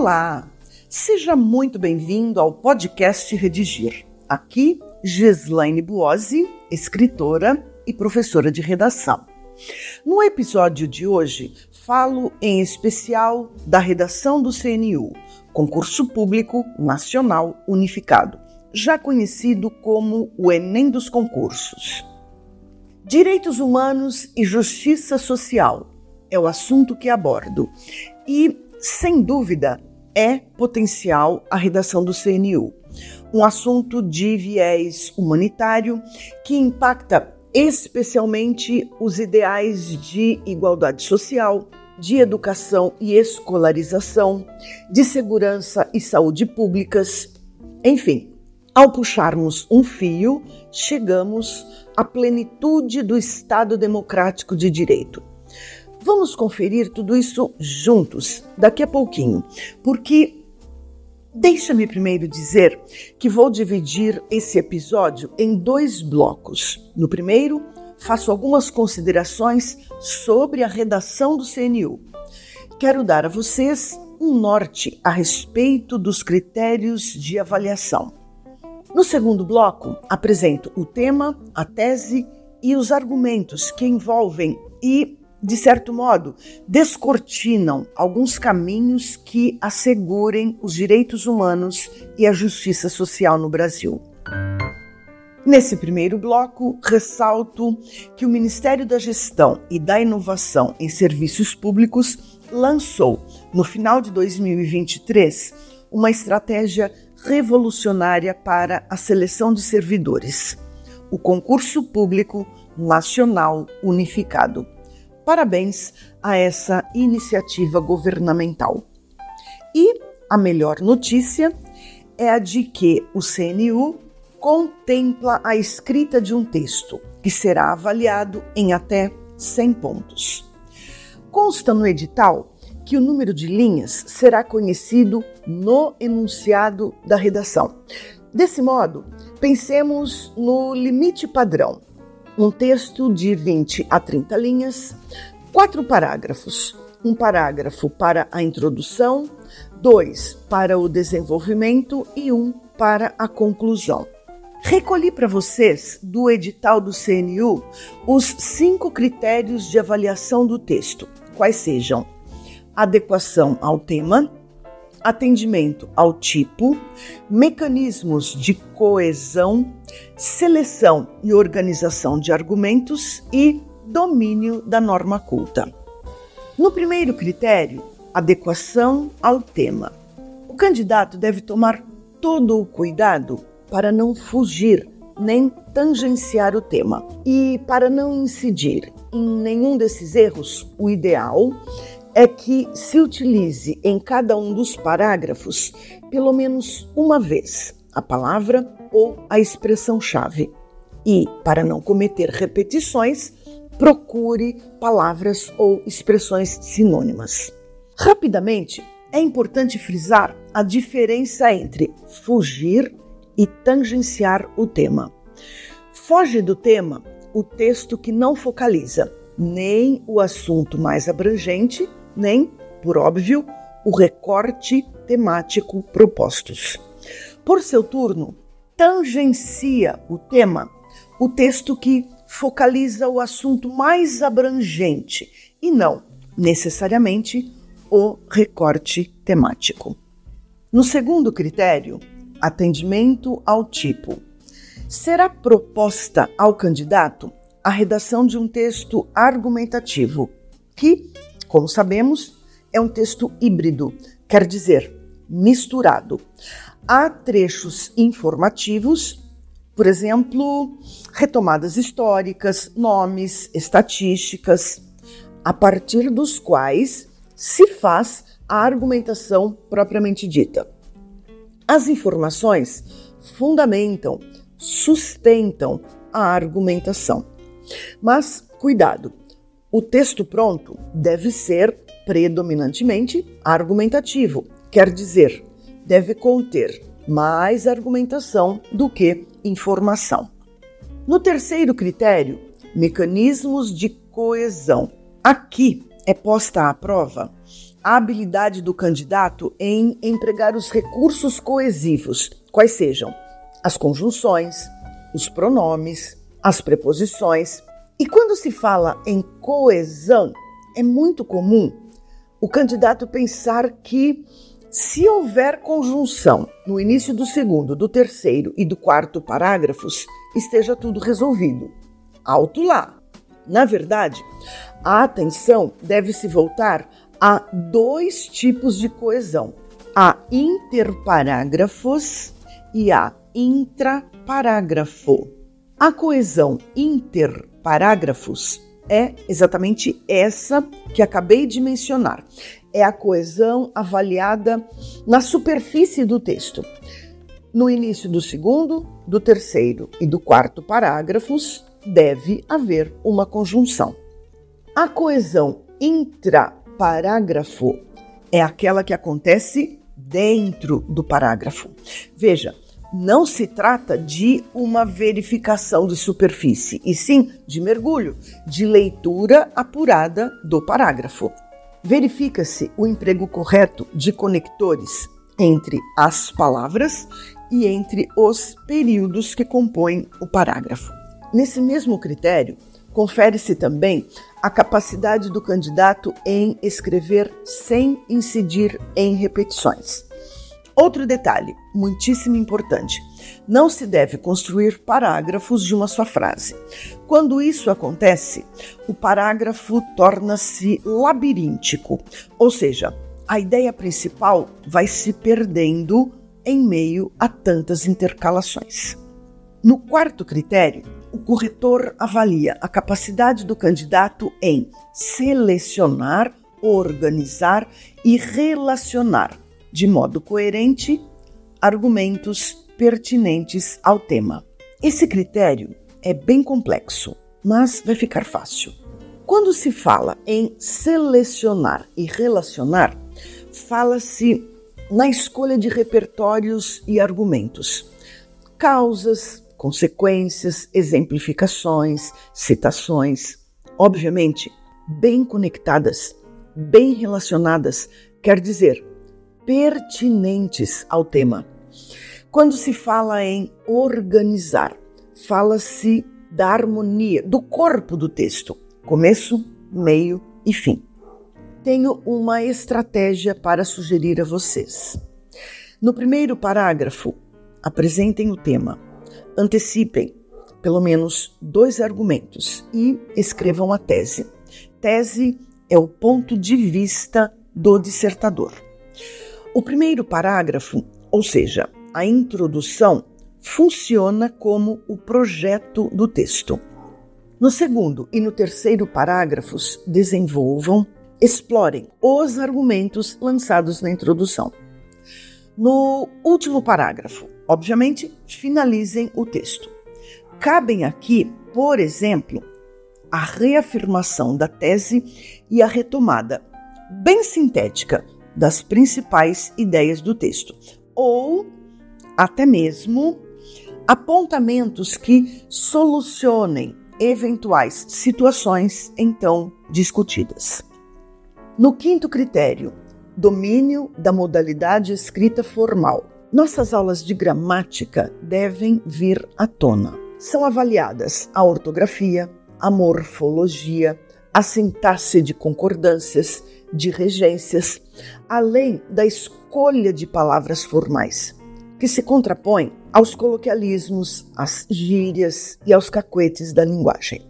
Olá, seja muito bem-vindo ao podcast Redigir. Aqui, Gislaine Buozzi, escritora e professora de redação. No episódio de hoje, falo em especial da redação do CNU, Concurso Público Nacional Unificado, já conhecido como o Enem dos Concursos. Direitos humanos e justiça social é o assunto que abordo e sem dúvida, é potencial a redação do CNU. Um assunto de viés humanitário que impacta especialmente os ideais de igualdade social, de educação e escolarização, de segurança e saúde públicas. Enfim, ao puxarmos um fio, chegamos à plenitude do Estado Democrático de Direito. Vamos conferir tudo isso juntos daqui a pouquinho, porque Deixa-me primeiro dizer que vou dividir esse episódio em dois blocos. No primeiro, faço algumas considerações sobre a redação do CNU. Quero dar a vocês um norte a respeito dos critérios de avaliação. No segundo bloco, apresento o tema, a tese e os argumentos que envolvem e de certo modo, descortinam alguns caminhos que assegurem os direitos humanos e a justiça social no Brasil. Nesse primeiro bloco, ressalto que o Ministério da Gestão e da Inovação em Serviços Públicos lançou, no final de 2023, uma estratégia revolucionária para a seleção de servidores: o Concurso Público Nacional Unificado. Parabéns a essa iniciativa governamental. E a melhor notícia é a de que o CNU contempla a escrita de um texto que será avaliado em até 100 pontos. Consta no edital que o número de linhas será conhecido no enunciado da redação. Desse modo, pensemos no limite padrão, um texto de 20 a 30 linhas, quatro parágrafos. Um parágrafo para a introdução, dois para o desenvolvimento e um para a conclusão. Recolhi para vocês do edital do CNU os cinco critérios de avaliação do texto, quais sejam adequação ao tema, atendimento ao tipo, mecanismos de coesão, seleção e organização de argumentos e domínio da norma culta. No primeiro critério, adequação ao tema. O candidato deve tomar todo o cuidado para não fugir nem tangenciar o tema. E para não incidir em nenhum desses erros, o ideal é que se utilize em cada um dos parágrafos pelo menos uma vez a palavra ou a expressão-chave. E, para não cometer repetições, procure palavras ou expressões sinônimas. Rapidamente, é importante frisar a diferença entre fugir e tangenciar o tema. Foge do tema o texto que não focaliza nem o assunto mais abrangente nem, por óbvio, o recorte temático propostos. Por seu turno, tangencia o tema, o texto que focaliza o assunto mais abrangente e não necessariamente o recorte temático. No segundo critério, atendimento ao tipo, será proposta ao candidato a redação de um texto argumentativo que como sabemos, é um texto híbrido, quer dizer, misturado. Há trechos informativos, por exemplo, retomadas históricas, nomes, estatísticas, a partir dos quais se faz a argumentação propriamente dita. As informações fundamentam, sustentam a argumentação. Mas cuidado, o texto pronto deve ser predominantemente argumentativo, quer dizer, deve conter mais argumentação do que informação. No terceiro critério, mecanismos de coesão. Aqui é posta à prova a habilidade do candidato em empregar os recursos coesivos, quais sejam as conjunções, os pronomes, as preposições. E quando se fala em coesão, é muito comum o candidato pensar que se houver conjunção no início do segundo, do terceiro e do quarto parágrafos, esteja tudo resolvido. Alto lá! Na verdade, a atenção deve se voltar a dois tipos de coesão: a interparágrafos e a intraparágrafo. A coesão interparágrafos é exatamente essa que acabei de mencionar. É a coesão avaliada na superfície do texto. No início do segundo, do terceiro e do quarto parágrafos, deve haver uma conjunção. A coesão intraparágrafo é aquela que acontece dentro do parágrafo. Veja, não se trata de uma verificação de superfície, e sim de mergulho, de leitura apurada do parágrafo. Verifica-se o emprego correto de conectores entre as palavras e entre os períodos que compõem o parágrafo. Nesse mesmo critério, confere-se também a capacidade do candidato em escrever sem incidir em repetições. Outro detalhe, muitíssimo importante: não se deve construir parágrafos de uma só frase. Quando isso acontece, o parágrafo torna-se labiríntico, ou seja, a ideia principal vai se perdendo em meio a tantas intercalações. No quarto critério, o corretor avalia a capacidade do candidato em selecionar, organizar e relacionar de modo coerente argumentos pertinentes ao tema. Esse critério é bem complexo, mas vai ficar fácil. Quando se fala em selecionar e relacionar, fala-se na escolha de repertórios e argumentos, causas, consequências, exemplificações, citações, obviamente bem conectadas, bem relacionadas, quer dizer, pertinentes ao tema. Quando se fala em organizar, fala-se da harmonia, do corpo do texto, começo, meio e fim. Tenho uma estratégia para sugerir a vocês. No primeiro parágrafo, apresentem o tema, antecipem pelo menos dois argumentos e escrevam a tese. Tese é o ponto de vista do dissertador. O primeiro parágrafo, ou seja, a introdução, funciona como o projeto do texto. No segundo e no terceiro parágrafos, desenvolvam, explorem os argumentos lançados na introdução. No último parágrafo, obviamente, finalizem o texto. Cabem aqui, por exemplo, a reafirmação da tese e a retomada, bem sintética, das principais ideias do texto, ou até mesmo apontamentos que solucionem eventuais situações então discutidas. No quinto critério, domínio da modalidade escrita formal. Nossas aulas de gramática devem vir à tona. São avaliadas a ortografia, a morfologia, a sintaxe de concordâncias, de regências, além da escolha de palavras formais, que se contrapõem aos coloquialismos, às gírias e aos cacuetes da linguagem.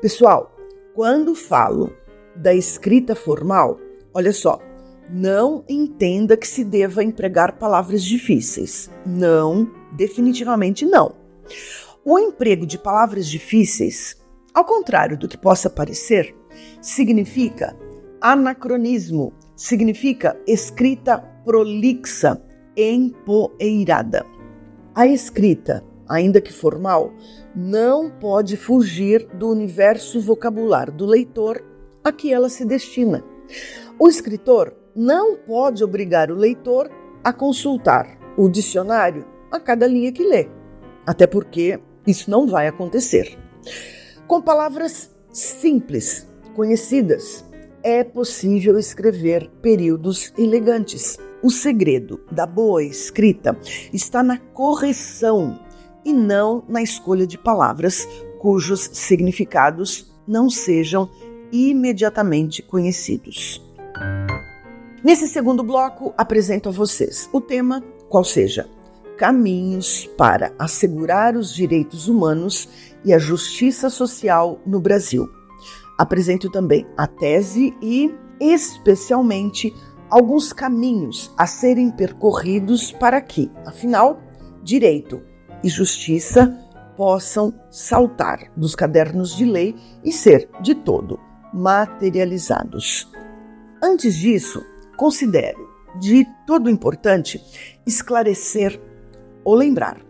Pessoal, quando falo da escrita formal, olha só, não entenda que se deva empregar palavras difíceis. Não, definitivamente não. O emprego de palavras difíceis, ao contrário do que possa parecer, significa Anacronismo significa escrita prolixa, empoeirada. A escrita, ainda que formal, não pode fugir do universo vocabular do leitor a que ela se destina. O escritor não pode obrigar o leitor a consultar o dicionário a cada linha que lê, até porque isso não vai acontecer. Com palavras simples, conhecidas, é possível escrever períodos elegantes. O segredo da boa escrita está na correção e não na escolha de palavras cujos significados não sejam imediatamente conhecidos. Nesse segundo bloco, apresento a vocês o tema, qual seja, caminhos para assegurar os direitos humanos e a justiça social no Brasil. Apresento também a tese e, especialmente, alguns caminhos a serem percorridos para que, afinal, direito e justiça possam saltar dos cadernos de lei e ser, de todo, materializados. Antes disso, considero de todo importante esclarecer ou lembrar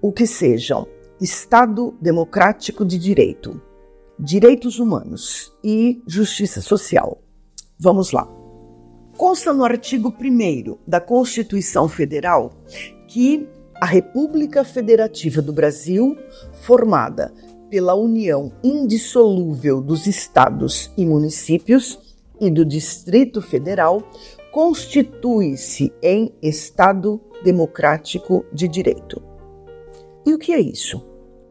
o que sejam Estado Democrático de Direito, Direitos Humanos e Justiça Social. Vamos lá. Consta no artigo 1 da Constituição Federal que a República Federativa do Brasil, formada pela união indissolúvel dos estados e municípios e do Distrito Federal, constitui-se em Estado democrático de direito. E o que é isso?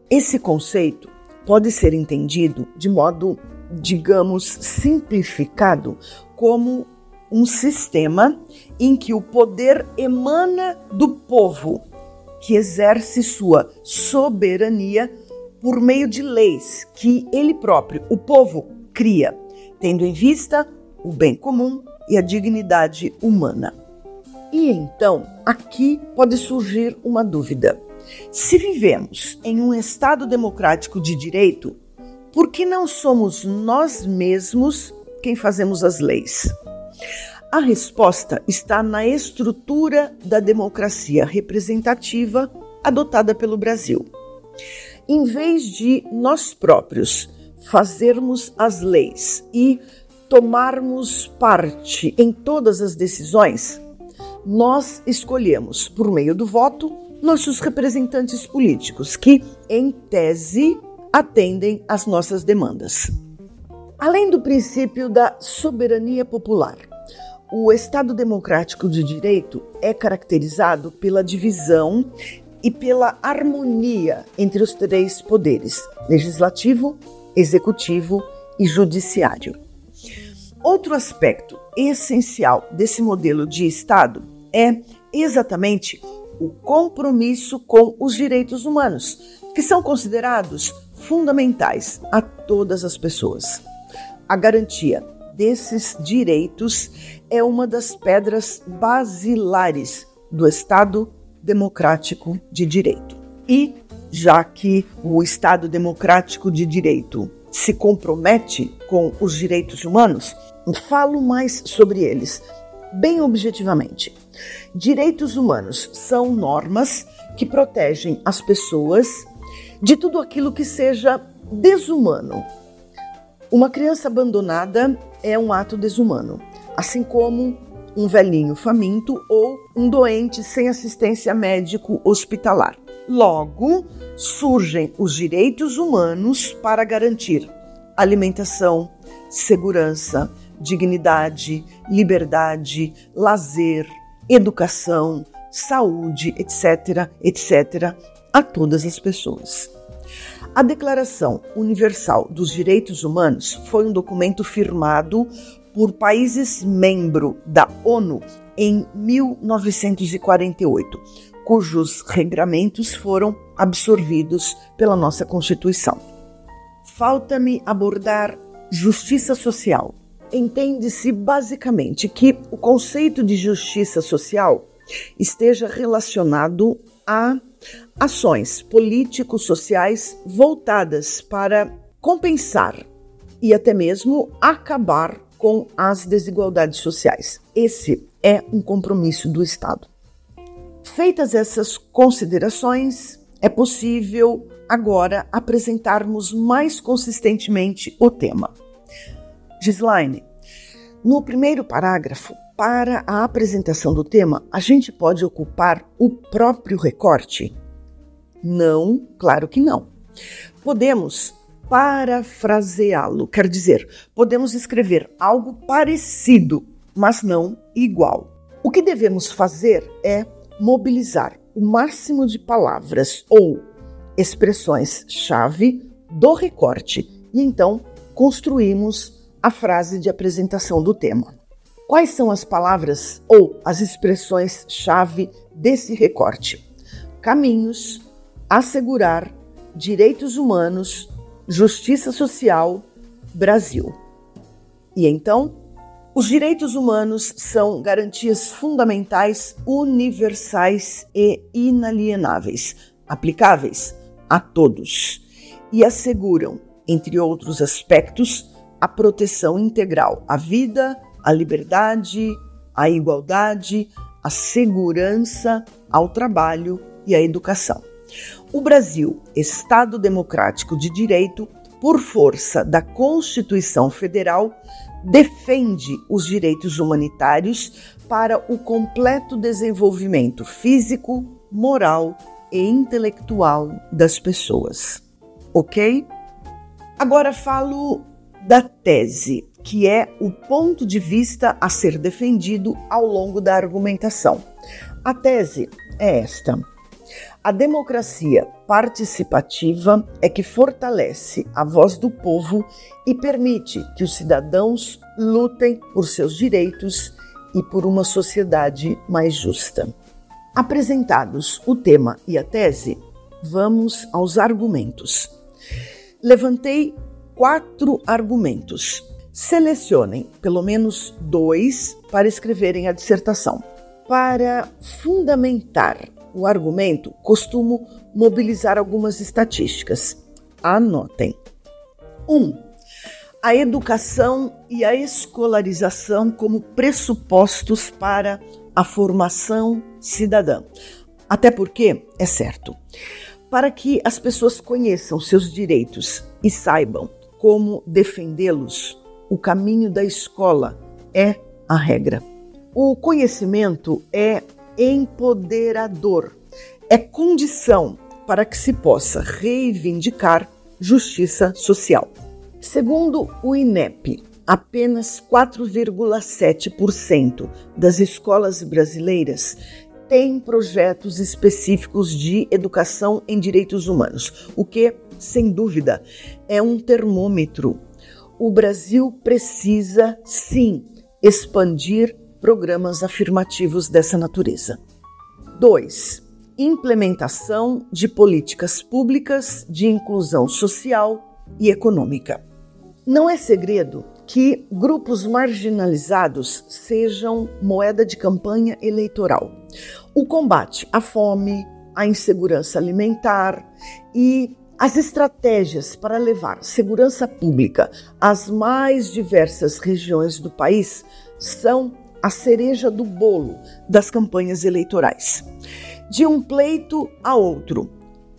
Esse conceito pode ser entendido de modo, digamos, simplificado como um sistema em que o poder emana do povo, que exerce sua soberania por meio de leis que ele próprio, o povo, cria, tendo em vista o bem comum e a dignidade humana. E então, aqui pode surgir uma dúvida. Se vivemos em um Estado democrático de direito, por que não somos nós mesmos quem fazemos as leis? A resposta está na estrutura da democracia representativa adotada pelo Brasil. Em vez de nós próprios fazermos as leis e tomarmos parte em todas as decisões, nós escolhemos, por meio do voto, nossos representantes políticos, que, em tese, atendem às nossas demandas. Além do princípio da soberania popular, o Estado Democrático de Direito é caracterizado pela divisão e pela harmonia entre os três poderes: legislativo, executivo e judiciário. Outro aspecto essencial desse modelo de Estado é exatamente o compromisso com os direitos humanos, que são considerados fundamentais a todas as pessoas. A garantia desses direitos é uma das pedras basilares do Estado democrático de direito. E, já que o Estado democrático de direito se compromete com os direitos humanos, Falo mais sobre eles, bem objetivamente. Direitos humanos são normas que protegem as pessoas de tudo aquilo que seja desumano. Uma criança abandonada é um ato desumano, assim como um velhinho faminto ou um doente sem assistência médico hospitalar. Logo, surgem os direitos humanos para garantir alimentação, segurança, dignidade, liberdade, lazer, educação, saúde, etc., etc., a todas as pessoas. A Declaração Universal dos Direitos Humanos foi um documento firmado por países membros da ONU em 1948, cujos regramentos foram absorvidos pela nossa Constituição. Falta-me abordar justiça social, entende-se basicamente que o conceito de justiça social esteja relacionado a ações político-sociais voltadas para compensar e até mesmo acabar com as desigualdades sociais. Esse é um compromisso do Estado. Feitas essas considerações, é possível agora apresentarmos mais consistentemente o tema. Gislaine, no primeiro parágrafo, para a apresentação do tema, a gente pode ocupar o próprio recorte? Não, claro que não. Podemos parafraseá-lo. Quer dizer, podemos escrever algo parecido, mas não igual. O que devemos fazer é mobilizar o máximo de palavras ou expressões-chave do recorte e então construímos a frase de apresentação do tema. Quais são as palavras ou as expressões-chave desse recorte? Caminhos, assegurar, direitos humanos, justiça social, Brasil. E então, os direitos humanos são garantias fundamentais, universais e inalienáveis, aplicáveis a todos, e asseguram, entre outros aspectos, a proteção integral à vida, a liberdade, a igualdade, a segurança, ao trabalho e à educação. O Brasil, Estado democrático de direito, por força da Constituição Federal, defende os direitos humanitários para o completo desenvolvimento físico, moral e intelectual das pessoas. Ok? Agora falo da tese que é o ponto de vista a ser defendido ao longo da argumentação. A tese é esta: a democracia participativa é que fortalece a voz do povo e permite que os cidadãos lutem por seus direitos e por uma sociedade mais justa. Apresentados o tema e a tese, vamos aos argumentos. Levantei quatro argumentos Selecionem pelo menos dois para escreverem a dissertação. Para fundamentar o argumento, costumo mobilizar algumas estatísticas. Anotem. 1. Um, a educação e a escolarização como pressupostos para a formação cidadã. Até porque, é certo, para que as pessoas conheçam seus direitos e saibam como defendê-los, o caminho da escola é a regra. O conhecimento é empoderador, é condição para que se possa reivindicar justiça social. Segundo o INEP, apenas 4,7% das escolas brasileiras têm projetos específicos de educação em direitos humanos, o que, sem dúvida, é um termômetro o Brasil precisa, sim, expandir programas afirmativos dessa natureza. 2. Implementação de políticas públicas de inclusão social e econômica. Não é segredo que grupos marginalizados sejam moeda de campanha eleitoral. O combate à fome, à insegurança alimentar e as estratégias para levar segurança pública às mais diversas regiões do país são a cereja do bolo das campanhas eleitorais. De um pleito a outro,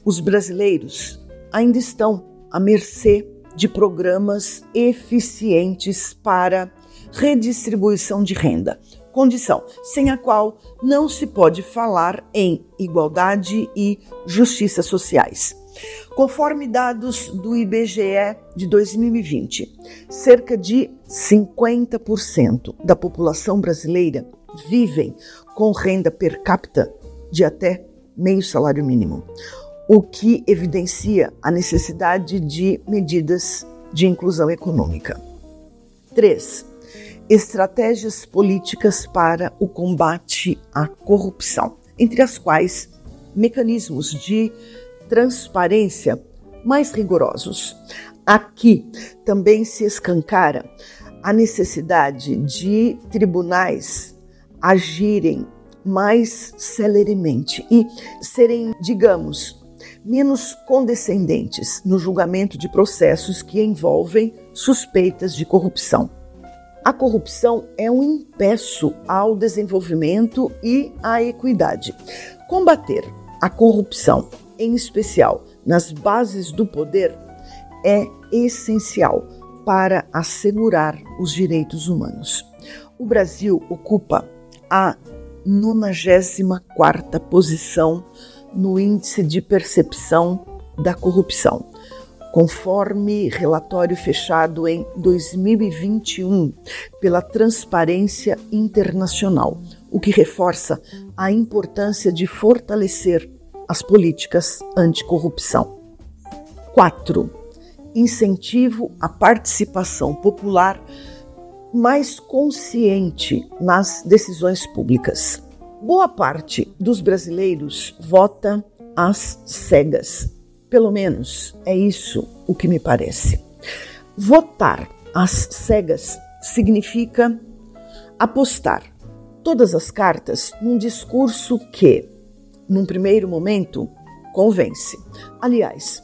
os brasileiros ainda estão à mercê de programas eficientes para redistribuição de renda, condição sem a qual não se pode falar em igualdade e justiça sociais. Conforme dados do IBGE de 2020, cerca de 50% da população brasileira vivem com renda per capita de até meio salário mínimo, o que evidencia a necessidade de medidas de inclusão econômica. 3. Estratégias políticas para o combate à corrupção, entre as quais mecanismos de transparência mais rigorosos. Aqui também se escancara a necessidade de tribunais agirem mais celeremente e serem, digamos, menos condescendentes no julgamento de processos que envolvem suspeitas de corrupção. A corrupção é um impeço ao desenvolvimento e à equidade. Combater a corrupção em especial nas bases do poder, é essencial para assegurar os direitos humanos. O Brasil ocupa a 94 posição no índice de percepção da corrupção, conforme relatório fechado em 2021 pela Transparência Internacional, o que reforça a importância de fortalecer as políticas anticorrupção. 4. Incentivo à participação popular mais consciente nas decisões públicas. Boa parte dos brasileiros vota às cegas. Pelo menos é isso o que me parece. Votar às cegas significa apostar todas as cartas num discurso que, num primeiro momento, convence. Aliás,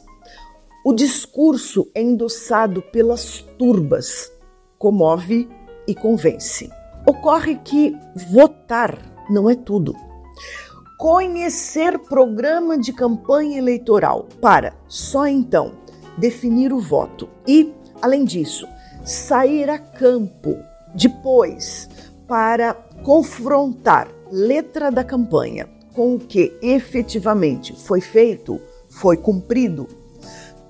o discurso é endossado pelas turbas, comove e convence. Ocorre que votar não é tudo. Conhecer programa de campanha eleitoral para só então definir o voto e, além disso, sair a campo depois para confrontar letra da campanha com o que efetivamente foi feito, foi cumprido.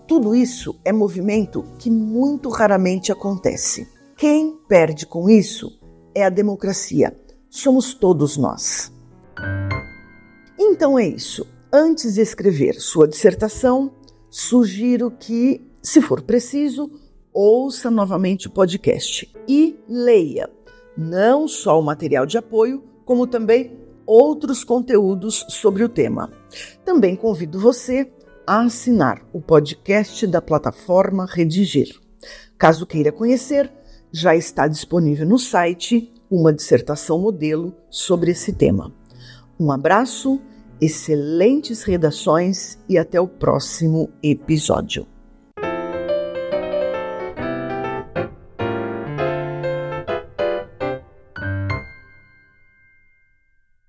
Tudo isso é movimento que muito raramente acontece. Quem perde com isso é a democracia. Somos todos nós. Então é isso. Antes de escrever sua dissertação, sugiro que, se for preciso, ouça novamente o podcast e leia não só o material de apoio, como também outros conteúdos sobre o tema. Também convido você a assinar o podcast da plataforma Redigir. Caso queira conhecer, já está disponível no site uma dissertação modelo sobre esse tema. Um abraço, excelentes redações e até o próximo episódio.